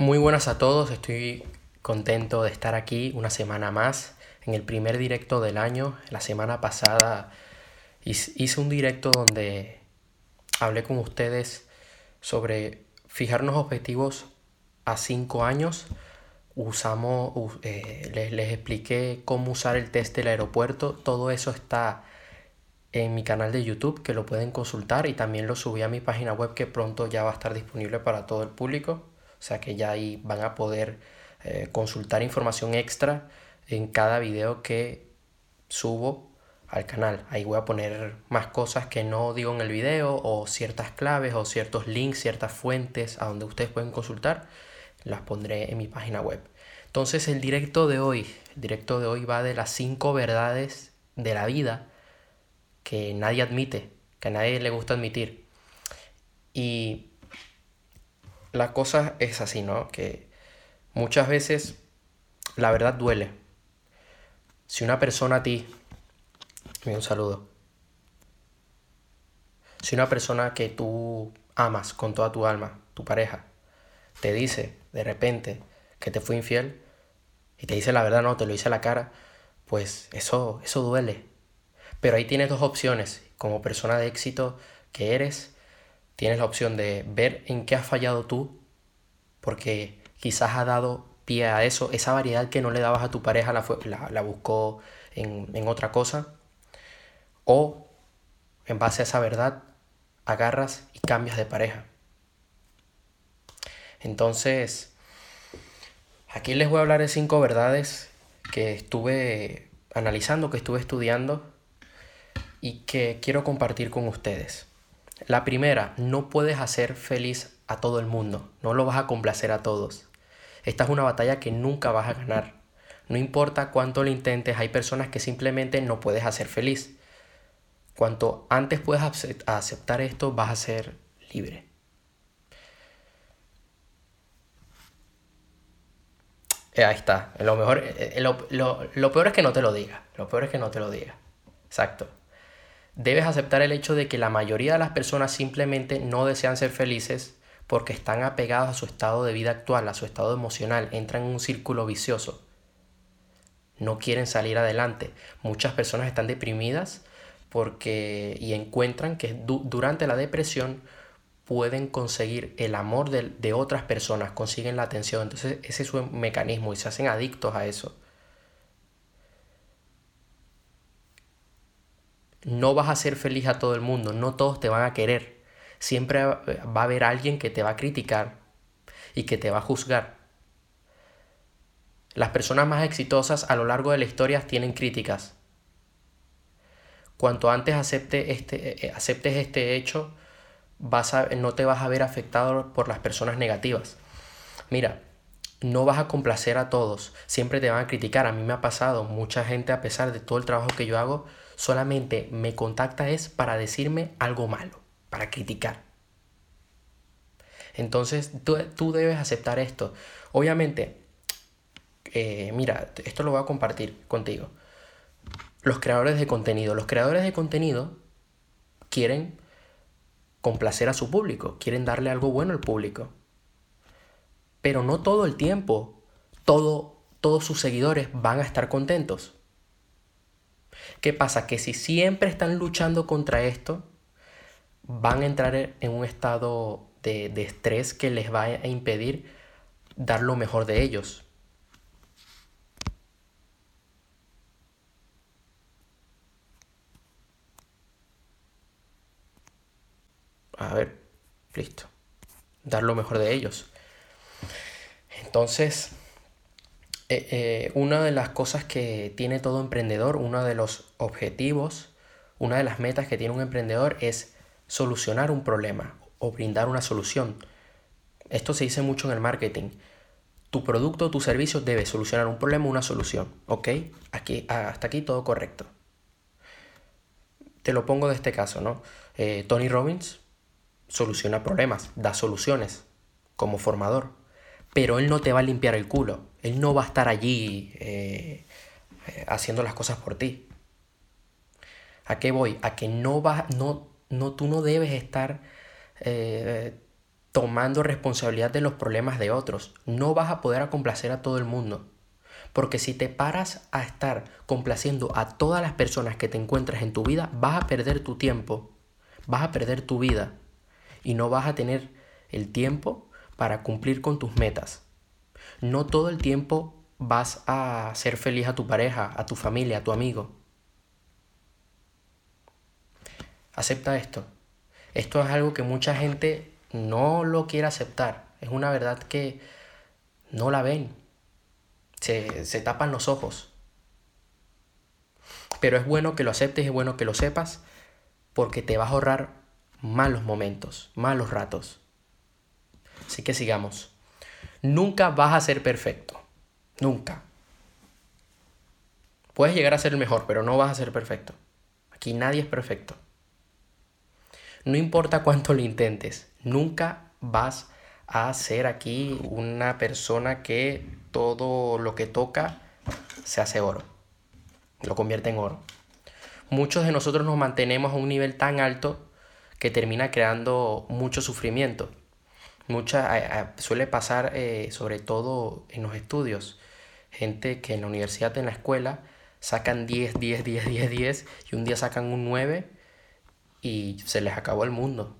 Muy buenas a todos, estoy contento de estar aquí una semana más en el primer directo del año. La semana pasada hice un directo donde hablé con ustedes sobre fijarnos objetivos a cinco años. Usamos, eh, les, les expliqué cómo usar el test del aeropuerto. Todo eso está en mi canal de YouTube que lo pueden consultar y también lo subí a mi página web que pronto ya va a estar disponible para todo el público. O sea que ya ahí van a poder eh, consultar información extra en cada video que subo al canal. Ahí voy a poner más cosas que no digo en el video o ciertas claves o ciertos links, ciertas fuentes a donde ustedes pueden consultar. Las pondré en mi página web. Entonces el directo de hoy, directo de hoy va de las cinco verdades de la vida que nadie admite, que a nadie le gusta admitir. Y la cosa es así, ¿no? Que muchas veces la verdad duele. Si una persona a ti, un saludo. Si una persona que tú amas con toda tu alma, tu pareja, te dice de repente que te fue infiel y te dice la verdad, no, te lo dice a la cara, pues eso, eso duele. Pero ahí tienes dos opciones. Como persona de éxito que eres, tienes la opción de ver en qué has fallado tú, porque quizás ha dado pie a eso, esa variedad que no le dabas a tu pareja la, la, buscó en, en otra cosa, o en base a esa verdad agarras y cambias de pareja. Entonces, aquí les voy a hablar de cinco verdades que estuve analizando, que estuve estudiando y que quiero compartir con ustedes. La primera, no puedes hacer feliz a todo el mundo, no lo vas a complacer a todos. Esta es una batalla que nunca vas a ganar. No importa cuánto lo intentes, hay personas que simplemente no puedes hacer feliz. Cuanto antes puedas aceptar esto, vas a ser libre. Eh, ahí está. Lo, mejor, eh, eh, lo, lo peor es que no te lo diga. Lo peor es que no te lo diga. Exacto debes aceptar el hecho de que la mayoría de las personas simplemente no desean ser felices porque están apegados a su estado de vida actual, a su estado emocional, entran en un círculo vicioso. No quieren salir adelante. Muchas personas están deprimidas porque y encuentran que durante la depresión pueden conseguir el amor de, de otras personas, consiguen la atención. Entonces ese es su mecanismo y se hacen adictos a eso. No vas a ser feliz a todo el mundo, no todos te van a querer. Siempre va a haber alguien que te va a criticar y que te va a juzgar. Las personas más exitosas a lo largo de la historia tienen críticas. Cuanto antes acepte este, eh, aceptes este hecho, vas a, no te vas a ver afectado por las personas negativas. Mira, no vas a complacer a todos, siempre te van a criticar. A mí me ha pasado, mucha gente a pesar de todo el trabajo que yo hago, solamente me contacta es para decirme algo malo, para criticar. Entonces tú, debes aceptar esto. Obviamente, eh, mira, esto lo voy a compartir contigo. Los creadores de contenido. Los creadores de contenido quieren complacer a su público, quieren darle algo bueno al público. Pero no todo el tiempo, todo, todos sus seguidores van a estar contentos. ¿Qué pasa? Que si siempre están luchando contra esto, van a entrar en un estado de, estrés que les va a impedir dar lo mejor de ellos. A ver, listo. Dar lo mejor de ellos. Entonces, eh, eh, una de las cosas que tiene todo emprendedor, uno de los objetivos, una de las metas que tiene un emprendedor es solucionar un problema o brindar una solución. Esto se dice mucho en el marketing. Tu producto o tu servicio debe solucionar un problema o una solución. ¿Ok? Aquí, hasta aquí todo correcto. Te lo pongo de este caso, ¿no? Eh, Tony Robbins soluciona problemas, da soluciones como formador pero él no te va a limpiar el culo. Él no va a estar allí eh, eh, haciendo las cosas por ti. ¿A qué voy? A que no vas, no, no, tú no debes estar eh, tomando responsabilidad de los problemas de otros. No vas a poder complacer a todo el mundo. Porque si te paras a estar complaciendo a todas las personas que te encuentras en tu vida, vas a perder tu tiempo, vas a perder tu vida y no vas a tener el tiempo para cumplir con tus metas. No todo el tiempo vas a ser feliz a tu pareja, a tu familia, a tu amigo. Acepta esto. Esto es algo que mucha gente no lo quiere aceptar. Es una verdad que no la ven. Se, se tapan los ojos. Pero es bueno que lo aceptes, es bueno que lo sepas, porque te vas a ahorrar malos momentos, malos ratos. Así que sigamos. Nunca vas a ser perfecto. Nunca. Puedes llegar a ser el mejor, pero no vas a ser perfecto. Aquí nadie es perfecto. No importa cuánto lo intentes, nunca vas a ser aquí una persona que todo lo que toca se hace oro. Lo convierte en oro. Muchos de nosotros nos mantenemos a un nivel tan alto que termina creando mucho sufrimiento. Mucha, suele pasar eh, sobre todo en los estudios. Gente que en la universidad, en la escuela, sacan 10, 10, 10, 10, 10 y un día sacan un 9 y se les acabó el mundo.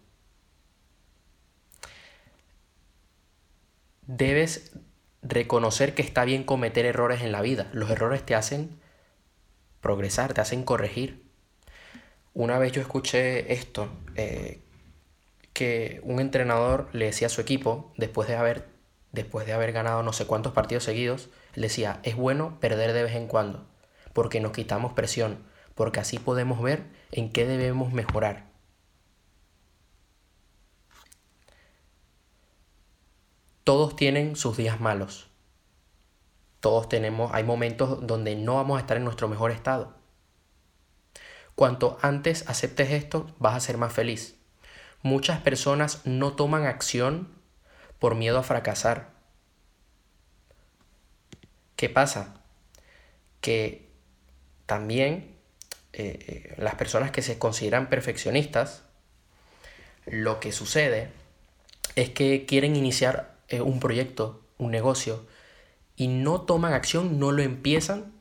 Debes reconocer que está bien cometer errores en la vida. Los errores te hacen progresar, te hacen corregir. Una vez yo escuché esto, eh, que un entrenador le decía a su equipo, después de haber, después de haber ganado no sé cuántos partidos seguidos, él decía, es bueno perder de vez en cuando, porque nos quitamos presión, porque así podemos ver en qué debemos mejorar. Todos tienen sus días malos. Todos tenemos, hay momentos donde no vamos a estar en nuestro mejor estado. Cuanto antes aceptes esto, vas a ser más feliz. Muchas personas no toman acción por miedo a fracasar. ¿Qué pasa? Que también eh, eh, las personas que se consideran perfeccionistas, lo que sucede es que quieren iniciar eh, un proyecto, un negocio, y no toman acción, no lo empiezan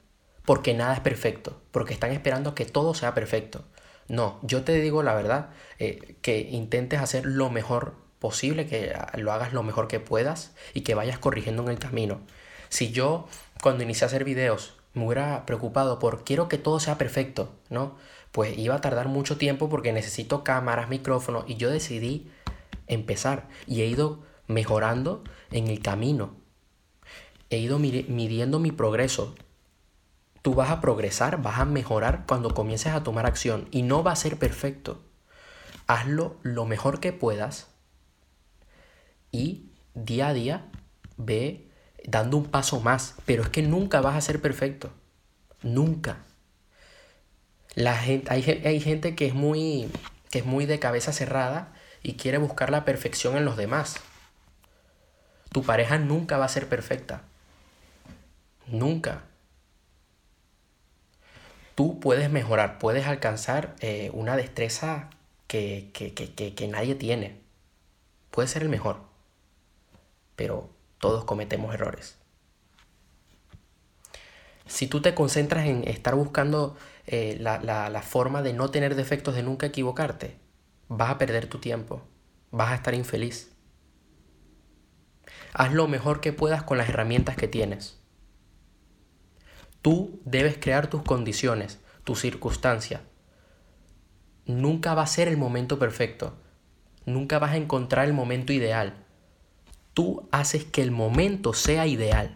porque nada es perfecto, porque están esperando que todo sea perfecto. No, yo te digo la verdad, que intentes hacer lo mejor posible, que lo hagas lo mejor que puedas y que vayas corrigiendo en el camino. Si yo cuando inicié a hacer videos me hubiera preocupado por quiero que todo sea perfecto, ¿no? Pues iba a tardar mucho tiempo porque necesito cámaras, micrófonos y yo decidí empezar y he ido mejorando en el camino. He ido midiendo mi progreso. Tú vas a progresar, vas a mejorar cuando comiences a tomar acción y no va a ser perfecto. Hazlo lo mejor que puedas y día a día ve dando un paso más, pero es que nunca vas a ser perfecto. Nunca. La gente, hay, hay gente que es, muy, que es muy de cabeza cerrada y quiere buscar la perfección en los demás. Tu pareja nunca va a ser perfecta. Nunca. Tú puedes mejorar, puedes alcanzar eh, una destreza que, que, que, que nadie tiene. Puedes ser el mejor. Pero todos cometemos errores. Si tú te concentras en estar buscando eh, la, forma de no tener defectos, de nunca equivocarte, vas a perder tu tiempo, vas a estar infeliz. Haz lo mejor que puedas con las herramientas que tienes. Tú debes crear tus condiciones, tu circunstancia. Nunca va a ser el momento perfecto. Nunca vas a encontrar el momento ideal tú haces que el momento sea ideal.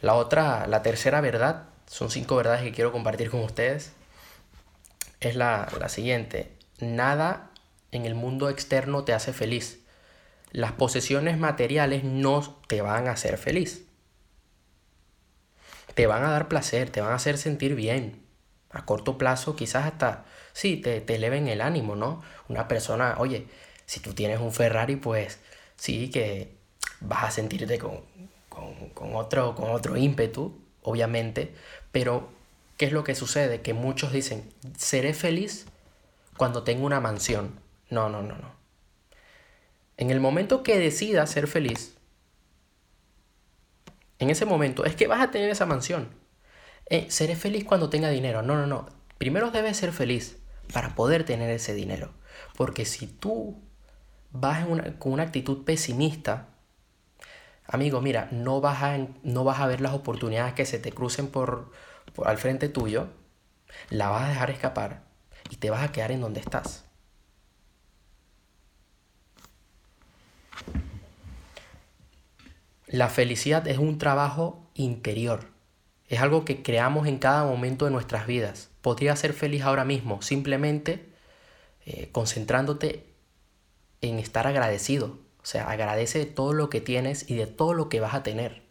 La otra, la tercera verdad, son cinco verdades que quiero compartir con ustedes, es la, la siguiente. Nada en el mundo externo te hace feliz. Las posesiones materiales no te van a hacer feliz. Te van a dar placer, te van a hacer sentir bien. A corto plazo quizás hasta sí, te, te eleven el ánimo, ¿no? Una persona, oye, si tú tienes un Ferrari, pues sí que vas a sentirte con, con, otro, con otro ímpetu, obviamente, pero ¿qué es lo que sucede? Que muchos dicen, seré feliz cuando tenga una mansión. No, no, no, no. En el momento que decidas ser feliz, en ese momento es que vas a tener esa mansión. Eh, seré feliz cuando tenga dinero. No, no, no. Primero debes ser feliz para poder tener ese dinero. Porque si tú vas con una actitud pesimista, amigo, mira, no vas a, no vas a ver las oportunidades que se te crucen por, por al frente tuyo, la vas a dejar escapar y te vas a quedar en donde estás. La felicidad es un trabajo interior. Es algo que creamos en cada momento de nuestras vidas. Podría ser feliz ahora mismo, simplemente eh, concentrándote en estar agradecido. O sea, agradece de todo lo que tienes y de todo lo que vas a tener.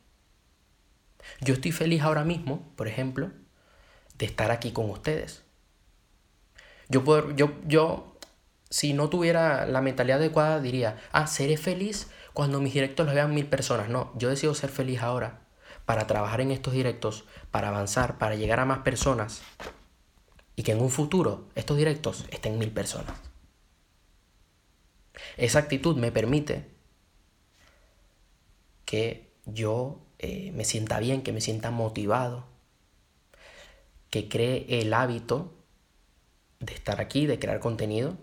Yo estoy feliz ahora mismo, por ejemplo, de estar aquí con ustedes. Yo, puedo, yo, yo, si no tuviera la mentalidad adecuada, diría, ah, seré feliz cuando mis directos los vean mil personas. No, yo decido ser feliz ahora para trabajar en estos directos, para avanzar, para llegar a más personas y que en un futuro estos directos estén mil personas. Esa actitud me permite que yo eh, me sienta bien, que me sienta motivado, que cree el hábito de estar aquí, de crear contenido,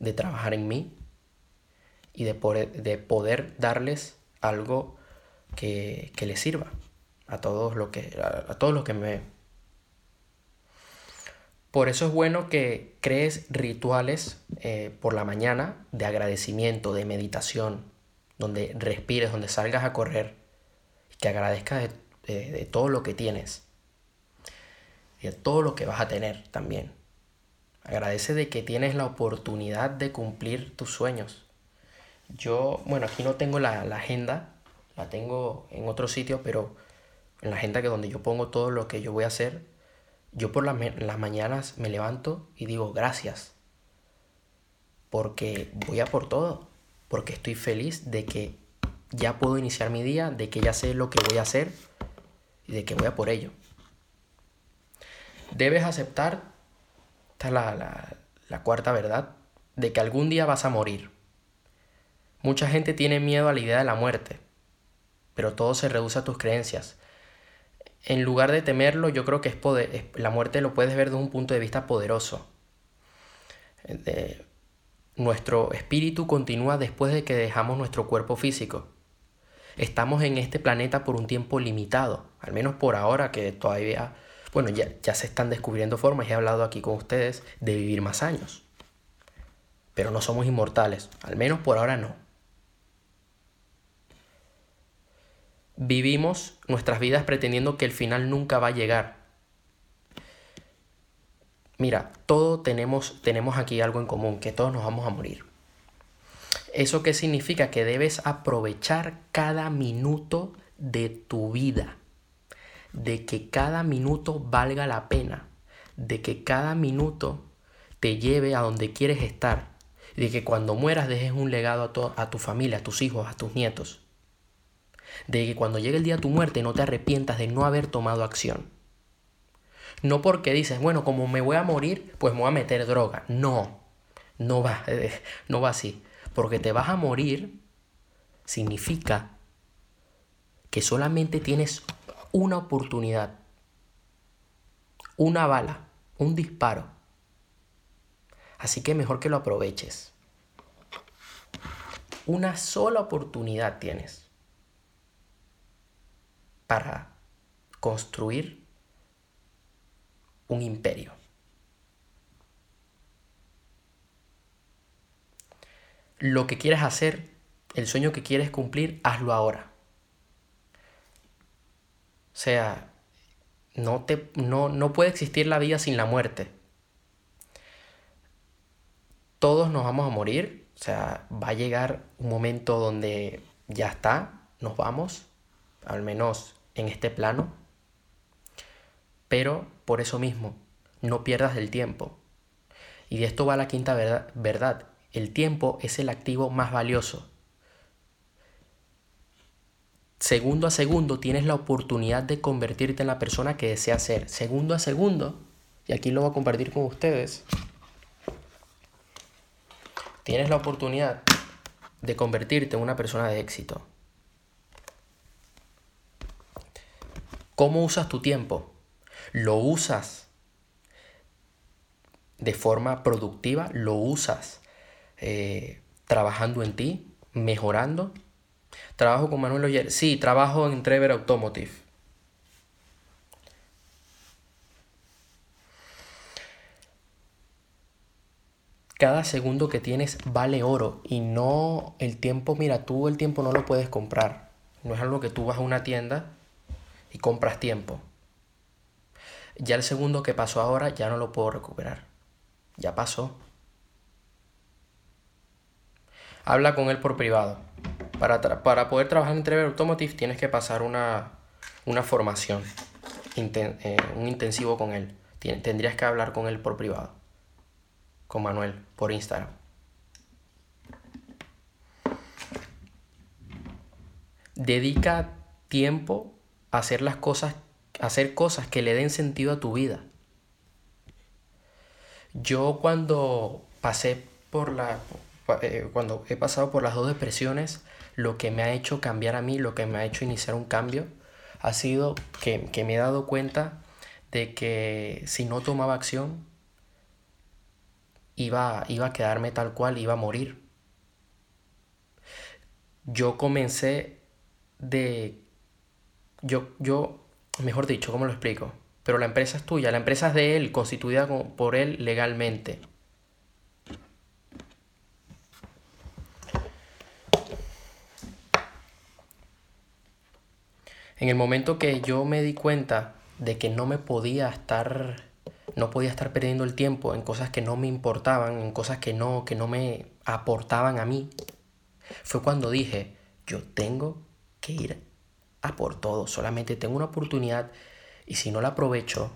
de trabajar en mí y de poder, de poder darles algo que, que les sirva a todos los que, a, todos los que me Por eso es bueno que crees rituales eh, por la mañana de agradecimiento, de meditación, donde respires, donde salgas a correr, y que agradezcas de, de todo lo que tienes y de todo lo que vas a tener también. Agradece de que tienes la oportunidad de cumplir tus sueños. Yo, bueno, aquí no tengo la, agenda, la tengo en otro sitio, pero en la agenda que donde yo pongo todo lo que yo voy a hacer, yo por las mañanas me levanto y digo gracias, porque voy a por todo, porque estoy feliz de que ya puedo iniciar mi día, de que ya sé lo que voy a hacer y de que voy a por ello. Debes aceptar, esta es la, la cuarta verdad, de que algún día vas a morir. Mucha gente tiene miedo a la idea de la muerte, pero todo se reduce a tus creencias. En lugar de temerlo, yo creo que es poder, la muerte lo puedes ver desde un punto de vista poderoso. nuestro espíritu continúa después de que dejamos nuestro cuerpo físico. Estamos en este planeta por un tiempo limitado, al menos por ahora que todavía, bueno, ya, ya se están descubriendo formas, he hablado aquí con ustedes de vivir más años. Pero no somos inmortales, al menos por ahora no. Vivimos nuestras vidas pretendiendo que el final nunca va a llegar. Mira, todos tenemos, tenemos aquí algo en común, que todos nos vamos a morir. ¿Eso qué significa? Que debes aprovechar cada minuto de tu vida, de que cada minuto valga la pena, de que cada minuto te lleve a donde quieres estar, de que cuando mueras dejes un legado a, a tu familia, a tus hijos, a tus nietos de que cuando llegue el día de tu muerte no te arrepientas de no haber tomado acción. No porque dices, bueno, como me voy a morir, pues me voy a meter droga. No, no va, eh, no va así. Porque te vas a morir significa que solamente tienes una oportunidad, una bala, un disparo. Así que mejor que lo aproveches. Una sola oportunidad tienes para construir un imperio. Lo que quieras hacer, el sueño que quieres cumplir, hazlo ahora. O sea, no, te, no, no puede existir la vida sin la muerte. Todos nos vamos a morir, o sea, va a llegar un momento donde ya está, nos vamos, al menos en este plano. Pero por eso mismo, no pierdas el tiempo. Y de esto va la quinta verdad, El tiempo es el activo más valioso. Segundo a segundo tienes la oportunidad de convertirte en la persona que deseas ser. Segundo a segundo, y aquí lo voy a compartir con ustedes. tienes la oportunidad de convertirte en una persona de éxito. ¿Cómo usas tu tiempo? ¿Lo usas de forma productiva? ¿Lo usas eh, trabajando en ti? ¿Mejorando? ¿Trabajo con Manuel Oyer? Sí, trabajo en Trevor Automotive. Cada segundo que tienes vale oro y no el tiempo, mira, tú el tiempo no lo puedes comprar. No es algo que tú vas a una tienda y compras tiempo. Ya el segundo que pasó ahora ya no lo puedo recuperar. Ya pasó. Habla con él por privado. Para, para poder trabajar en Trevor Automotive tienes que pasar una, formación, eh, un intensivo con él. tendrías que hablar con él por privado con Manuel por Instagram. Dedica tiempo hacer las cosas, hacer cosas que le den sentido a tu vida. Yo cuando pasé por la eh, cuando he pasado por las dos depresiones, lo que me ha hecho cambiar a mí, lo que me ha hecho iniciar un cambio, ha sido que, que me he dado cuenta de que si no tomaba acción, iba, iba a quedarme tal cual, iba a morir. Yo comencé de... Yo, yo, mejor dicho, ¿cómo lo explico? Pero la empresa es tuya, la empresa es de él, constituida por él legalmente. En el momento que yo me di cuenta de que no me podía estar no podía estar perdiendo el tiempo en cosas que no me importaban, en cosas que no, que no me aportaban a mí. Fue cuando dije, yo tengo que ir a por todo, solamente tengo una oportunidad y si no la aprovecho,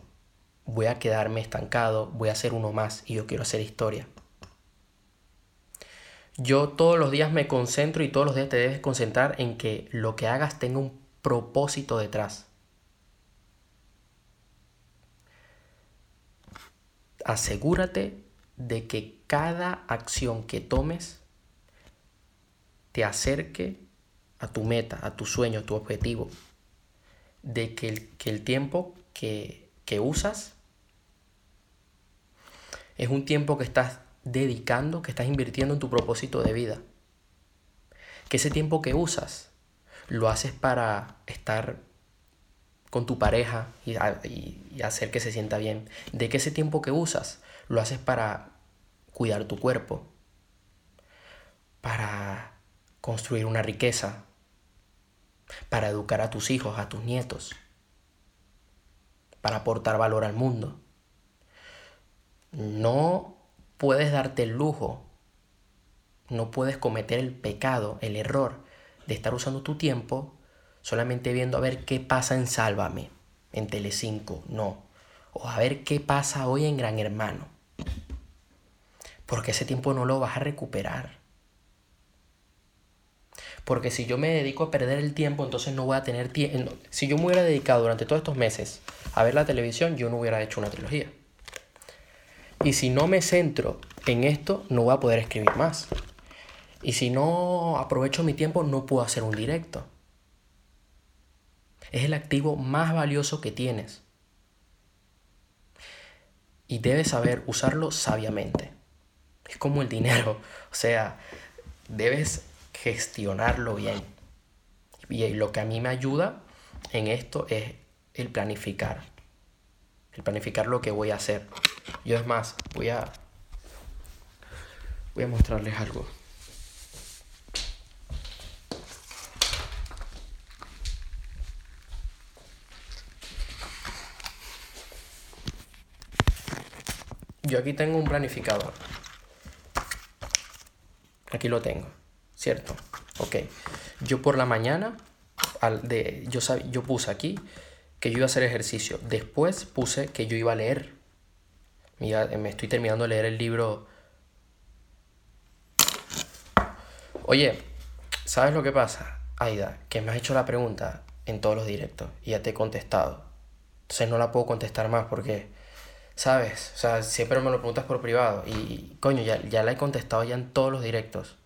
voy a quedarme estancado, voy a ser uno más y yo quiero hacer historia. Yo todos los días me concentro y todos los días te debes concentrar en que lo que hagas tenga un propósito detrás. asegúrate de que cada acción que tomes te acerque a tu meta, a tu sueño, a tu objetivo. De que el, que el tiempo que, que usas es un tiempo que estás dedicando, que estás invirtiendo en tu propósito de vida. Que ese tiempo que usas lo haces para estar con tu pareja y, hacer que se sienta bien. De que ese tiempo que usas lo haces para cuidar tu cuerpo, para construir una riqueza, para educar a tus hijos, a tus nietos, para aportar valor al mundo. No puedes darte el lujo, no puedes cometer el pecado, el error de estar usando tu tiempo solamente viendo a ver qué pasa en Sálvame, en Telecinco, no. O a ver qué pasa hoy en Gran Hermano. Porque ese tiempo no lo vas a recuperar. Porque si yo me dedico a perder el tiempo, entonces no voy a tener tiempo. Si yo me hubiera dedicado durante todos estos meses a ver la televisión, yo no hubiera hecho una trilogía. Y si no me centro en esto, no voy a poder escribir más. Y si no aprovecho mi tiempo, no puedo hacer un directo. Es el activo más valioso que tienes. Y debes saber usarlo sabiamente. Es como el dinero. O sea, debes gestionarlo bien. Y lo que a mí me ayuda en esto es el planificar. El planificar lo que voy a hacer. Yo es más, voy a voy a mostrarles algo. Yo aquí tengo un planificador. Aquí lo tengo, ¿cierto? Ok. Yo por la mañana, al de, yo, yo puse aquí que yo iba a hacer ejercicio. Después puse que yo iba a leer. Mira, me estoy terminando de leer el libro. Oye, ¿sabes lo que pasa? Aida, que me has hecho la pregunta en todos los directos y ya te he contestado. Entonces no la puedo contestar más porque ¿Sabes? O sea, siempre me lo preguntas por privado. Y, coño, ya, ya la he contestado ya en todos los directos.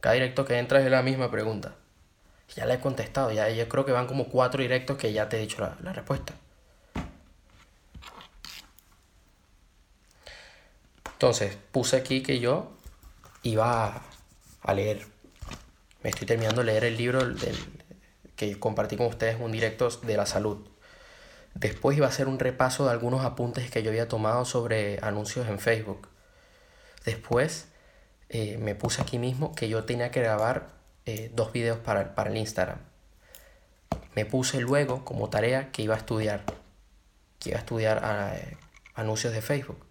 Cada directo que entras es la misma pregunta. Ya la he contestado. Ya, yo creo que van como cuatro directos que ya te he dicho la, la respuesta. Entonces, puse aquí que yo iba a, leer. Me estoy terminando de leer el libro del, que compartí con ustedes un directo de la salud. Después iba a hacer un repaso de algunos apuntes que yo había tomado sobre anuncios en Facebook. Después eh, me puse aquí mismo que yo tenía que grabar eh, dos videos para, para el Instagram. Me puse luego como tarea que iba a estudiar. Que iba a estudiar eh, anuncios de Facebook.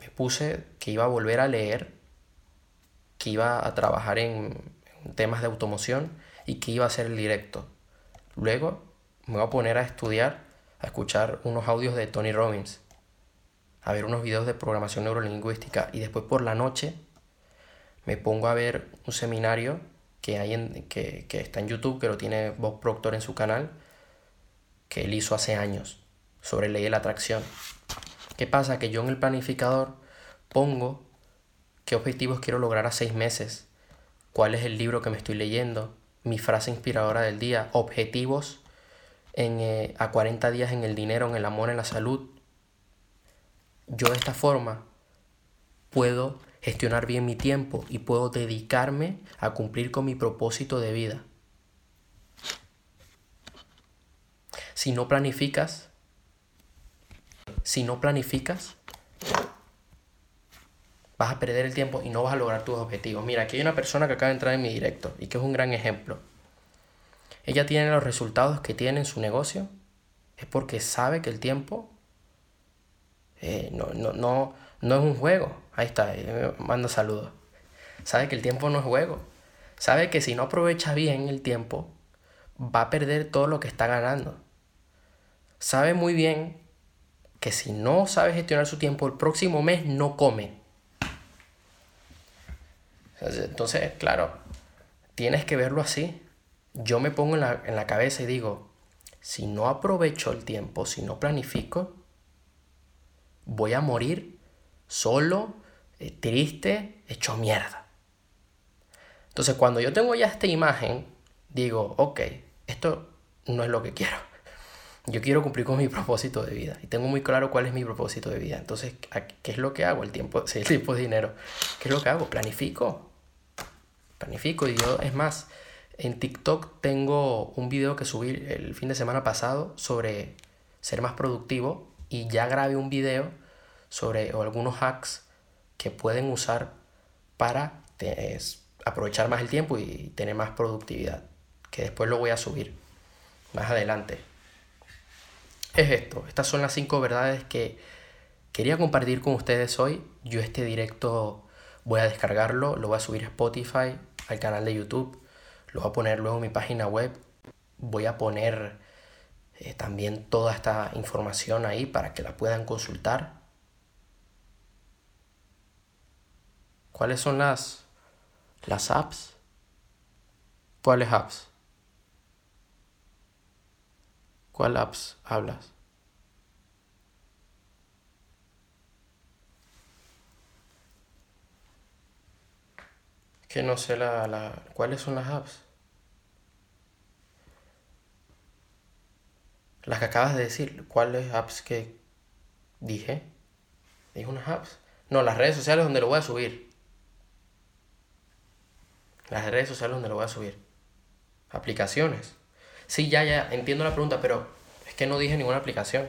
Me puse que iba a volver a leer. Que iba a trabajar en temas de automoción y que iba a hacer el directo. Luego me voy a poner a estudiar, a escuchar unos audios de Tony Robbins, a ver unos videos de programación neurolingüística y después por la noche me pongo a ver un seminario que, hay en, que, que está en YouTube, que lo tiene Bob Proctor en su canal, que él hizo hace años sobre ley de la atracción. ¿Qué pasa? Que yo en el planificador pongo qué objetivos quiero lograr a seis meses, cuál es el libro que me estoy leyendo, mi frase inspiradora del día, objetivos en, eh, a 40 días en el dinero, en el amor, en la salud. Yo de esta forma puedo gestionar bien mi tiempo y puedo dedicarme a cumplir con mi propósito de vida. Si no planificas, si no planificas, vas a perder el tiempo y no vas a lograr tus objetivos. Mira, aquí hay una persona que acaba de entrar en mi directo y que es un gran ejemplo. Ella tiene los resultados que tiene en su negocio, es porque sabe que el tiempo eh, no, no, no, no, es un juego. Ahí está, me manda saludos. Sabe que el tiempo no es juego. Sabe que si no aprovecha bien el tiempo, va a perder todo lo que está ganando. Sabe muy bien que si no sabe gestionar su tiempo, el próximo mes no come. Entonces, claro, tienes que verlo así yo me pongo en la, cabeza y digo, si no aprovecho el tiempo, si no planifico, voy a morir solo, eh, triste, hecho mierda. Entonces cuando yo tengo ya esta imagen, digo, ok, esto no es lo que quiero. Yo quiero cumplir con mi propósito de vida y tengo muy claro cuál es mi propósito de vida. Entonces, ¿qué es lo que hago? El tiempo, el tiempo es dinero. ¿Qué es lo que hago? Planifico. Planifico y yo, es más, en TikTok tengo un video que subí el fin de semana pasado sobre ser más productivo y ya grabé un video sobre algunos hacks que pueden usar para aprovechar más el tiempo y tener más productividad, que después lo voy a subir más adelante. Es esto, estas son las cinco verdades que quería compartir con ustedes hoy. Yo este directo voy a descargarlo, lo voy a subir a Spotify, al canal de YouTube lo voy a poner luego en mi página web. Voy a poner eh, también toda esta información ahí para que la puedan consultar. ¿Cuáles son las, las apps? ¿Cuáles apps? ¿Cuál apps hablas? que no sé la, la, cuáles son las apps. Las que acabas de decir, ¿cuáles apps que dije? Dije unas apps. No, las redes sociales donde lo voy a subir. Las redes sociales donde lo voy a subir. Aplicaciones. Sí, ya, ya, entiendo la pregunta, pero es que no dije ninguna aplicación.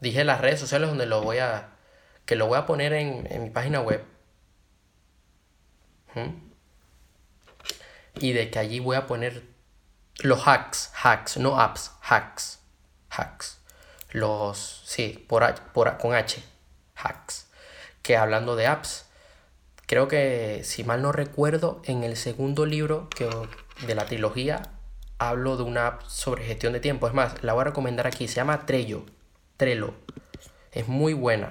Dije las redes sociales donde lo voy a. que lo voy a poner en, en mi página web. Y de que allí voy a poner los hacks, hacks, no apps, hacks, hacks. Los, sí, por, por con H, hacks. Que hablando de apps, creo que, si mal no recuerdo, en el segundo libro que, de la trilogía hablo de una app sobre gestión de tiempo. Es más, la voy a recomendar aquí. Se llama Trello. Trello. Es muy buena.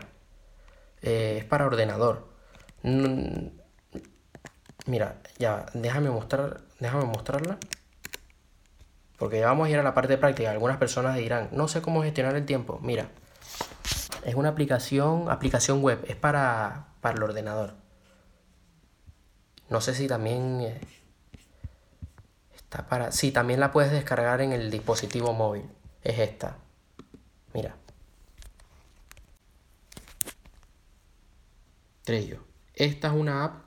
Eh, es para ordenador. Mira, ya, déjame mostrar, déjame mostrarla. Porque vamos a ir a la parte práctica. Algunas personas dirán, no sé cómo gestionar el tiempo. Mira, es una aplicación, aplicación web, es para, para el ordenador. No sé si también eh, está para... Sí, también la puedes descargar en el dispositivo móvil. Es esta. Mira. Trello. Esta es una app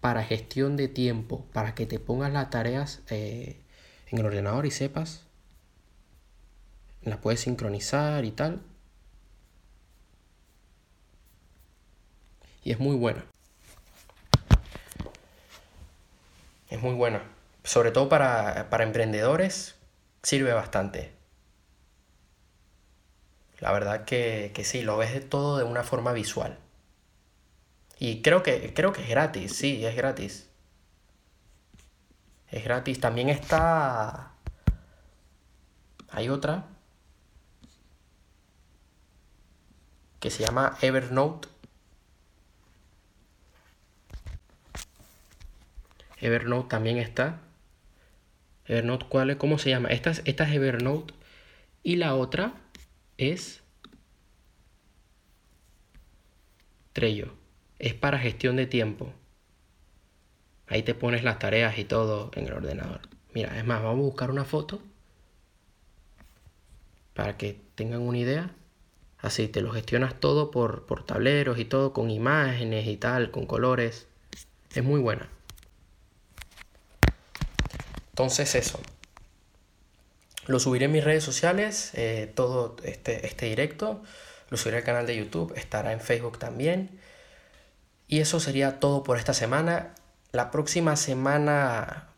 para gestión de tiempo, para que te pongas las tareas eh, en el ordenador y sepas. La puedes sincronizar y tal. Y es muy buena. Es muy buena. Sobre todo para, para emprendedores sirve bastante. La verdad que, que sí, lo ves de todo de una forma visual. Y creo que, creo que es gratis, sí, es gratis. Es gratis. También está... Hay otra que se llama Evernote. Evernote también está. Evernote, ¿cuál es? ¿Cómo se llama? Esta es, esta es Evernote. Y la otra es Trello. Es para gestión de tiempo. Ahí te pones las tareas y todo en el ordenador. Mira, es más, vamos a buscar una foto para que tengan una idea. Así, te lo gestionas todo por, por tableros y todo, con imágenes y tal, con colores. Es muy buena. Entonces eso. Lo subiré en mis redes sociales, eh, todo este, este directo. Lo subiré al canal de YouTube, estará en Facebook también. Y eso sería todo por esta semana. La próxima semana,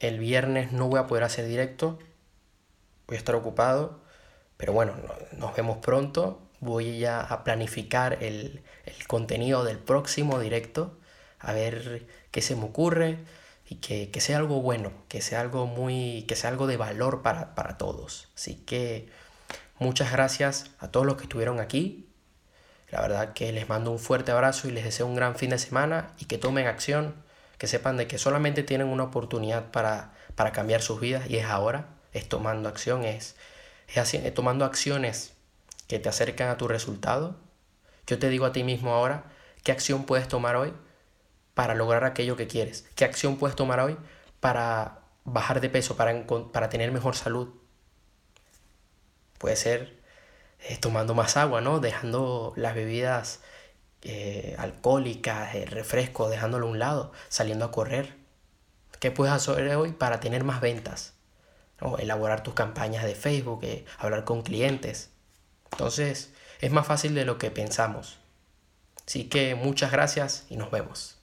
el viernes, no voy a poder hacer directo. Voy a estar ocupado. Pero bueno, nos vemos pronto. Voy ya a planificar el, contenido del próximo directo. A ver qué se me ocurre. Y que, sea algo bueno. Que sea algo muy. que sea algo de valor para, para todos. Así que muchas gracias a todos los que estuvieron aquí. La verdad que les mando un fuerte abrazo y les deseo un gran fin de semana y que tomen acción que sepan de que solamente tienen una oportunidad para, para cambiar sus vidas y es ahora, es tomando acción, es, es, tomando acciones que te acercan a tu resultado. Yo te digo a ti mismo ahora, ¿qué acción puedes tomar hoy para lograr aquello que quieres? ¿Qué acción puedes tomar hoy para bajar de peso, para, para tener mejor salud? Puede ser eh, tomando más agua, ¿no? Dejando las bebidas eh, alcohólicas, el refresco, dejándolo a un lado, saliendo a correr. ¿Qué puedes hacer hoy para tener más ventas? Elaborar tus campañas de Facebook, eh, hablar con clientes. Entonces, es más fácil de lo que pensamos. Así que muchas gracias y nos vemos.